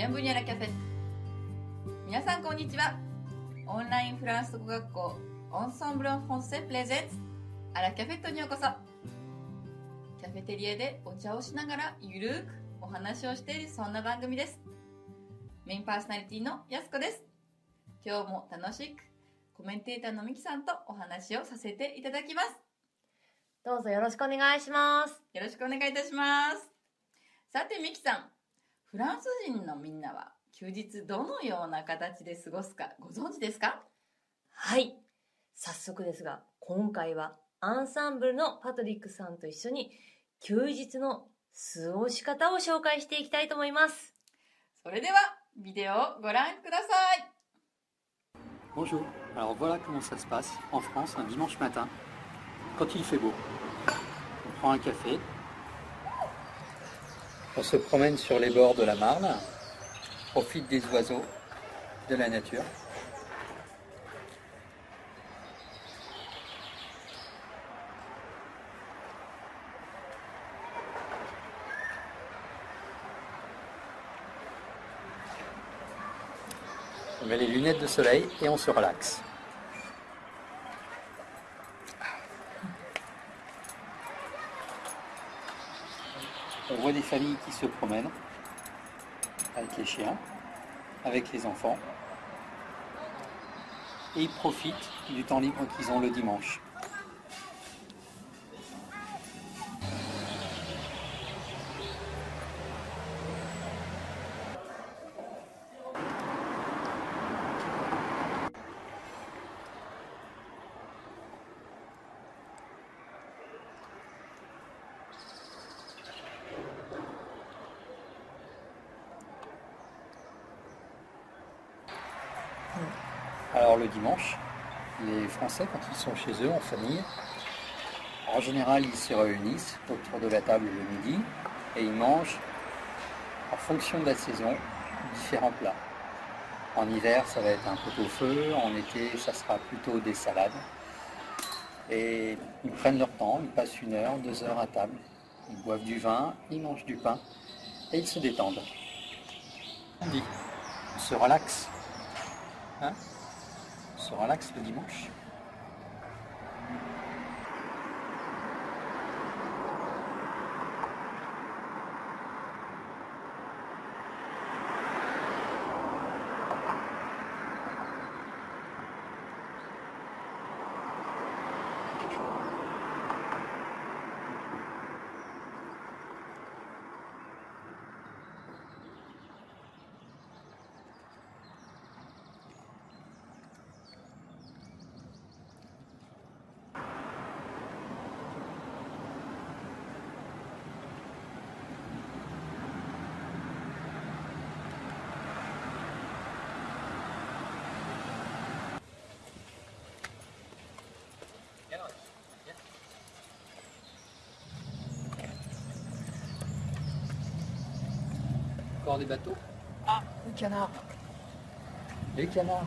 ビアンブニアラキャフェ。皆さんこんにちは。オンラインフランス語学校オンソンブロンフォンセプレゼンツアラキャフェットにようこそ。キャフェテリアでお茶をしながらゆるーくお話をしているそんな番組です。メインパーソナリティのやすこです。今日も楽しくコメンテーターのみきさんとお話をさせていただきます。どうぞよろしくお願いします。よろしくお願いいたします。さてみきさんフランス人のみんなは休日どのような形で過ごすかご存知ですか？はい。早速ですが、今回はアンサンブルのパトリックさんと一緒に休日の過ごし方を紹介していきたいと思います。それではビデオをご覧ください Bonjour. Alors voilà comment ça se passe en France un dimanche matin, quand il fait beau. On prend un café, on se promène sur les bords de la Marne, profite des oiseaux, de la nature. On met les lunettes de soleil et on se relaxe. On voit des familles qui se promènent avec les chiens, avec les enfants. Et ils profitent du temps libre qu'ils ont le dimanche. Alors le dimanche, les Français, quand ils sont chez eux en famille, en général, ils se réunissent autour de la table le midi et ils mangent, en fonction de la saison, différents plats. En hiver, ça va être un pot-au-feu, en été, ça sera plutôt des salades. Et ils prennent leur temps, ils passent une heure, deux heures à table. Ils boivent du vin, ils mangent du pain et ils se détendent. On se relaxe. Hein? On se relaxe le dimanche. Encore des bateaux? Ah, le canard Les canards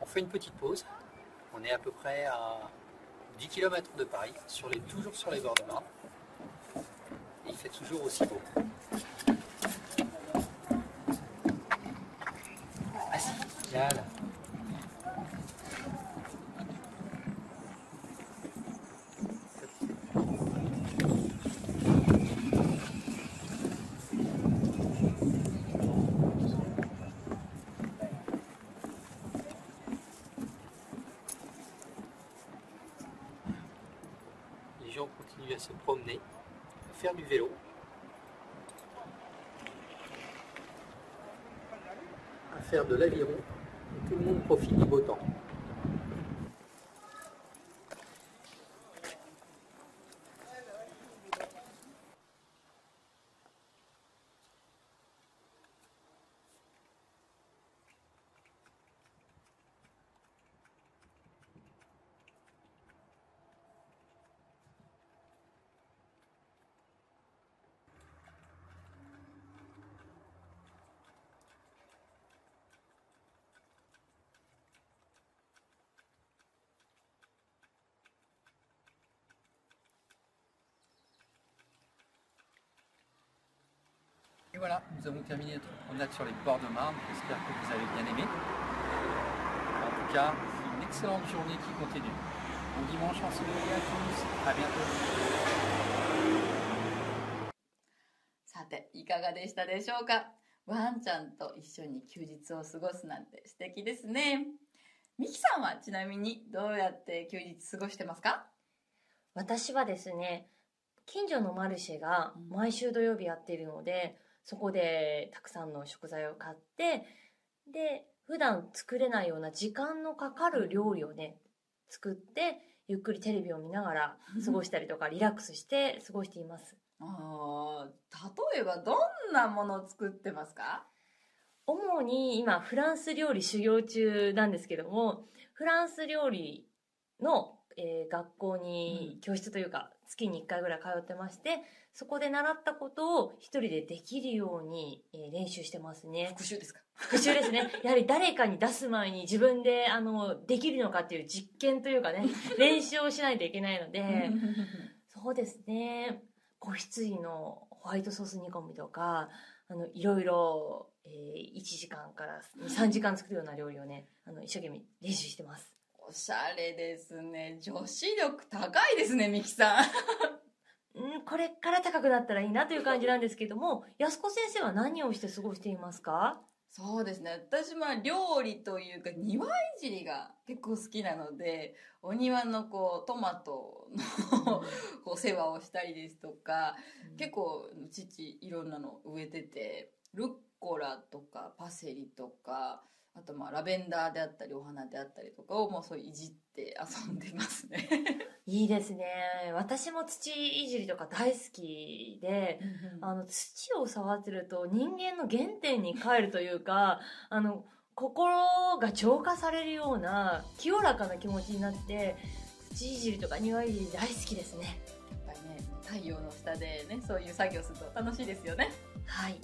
On fait une petite pause. On est à peu près à 10 km de Paris, toujours sur les bords de Marne. Il fait toujours aussi beau. Gens continuent à se promener, à faire du vélo. À faire de l'aviron. Tout le monde profite du beau temps. 'Et voilà, nous avons terminé notre promenade sur les bords de Marne. J'espère que vous avez bien aimé. En tout cas, c'est une excellente journée qui continue. Bon dimanche ensoleillé à tous. À bientôt. さていかがでしたでしょうかワンちゃんと一緒に休日を過ごすなんて素敵ですねミキさんはちなみにどうやって休日過ごしてますか私はですね近所のマルシェが毎週土曜日やっているので、そこでたくさんの食材を買ってで普段作れないような時間のかかる料理をね作ってゆっくりテレビを見ながら過ごしたりとかリラックスして過ごしています。あー例えばどんなものを作ってますか？主に今フランス料理修行中なんですけどもフランス料理の、えー学校に教室というか月に1回ぐらい通ってましてそこで習ったことを一人でできるように、えー練習してますね。復習ですか？復習ですね。やはり誰かに出す前に自分であのできるのかっていう実験というかね 練習をしないといけないので そうですね。子羊のホワイトソース煮込みとかあのいろいろ、えー1時間から3時間作るような料理をねあの一生懸命練習してますおしゃれですね。女子力高いですねミキさん。うんこれから高くなったらいいなという感じなんですけども安子先生は何をして過ごしていますか？そうですね。私まあ料理というか庭いじりが結構好きなのでお庭のこうトマトのこう世話をしたりですとか結構父いろんなの植えててルッコラとかパセリとかあとまあラベンダーであったりお花であったりとかをもうそういじって遊んでますね。いいですね。私も土いじりとか大好きであの土を触ってると人間の原点に帰るというか あの心が浄化されるような清らかな気持ちになって土いじりとか庭いじり大好きですね。やっぱりね太陽の下でねそういう作業すると楽しいですよね。はい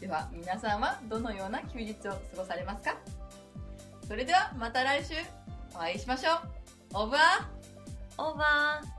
では皆さんはどのような休日を過ごされますか？それではまた来週お会いしましょう。オーバー。オーバー。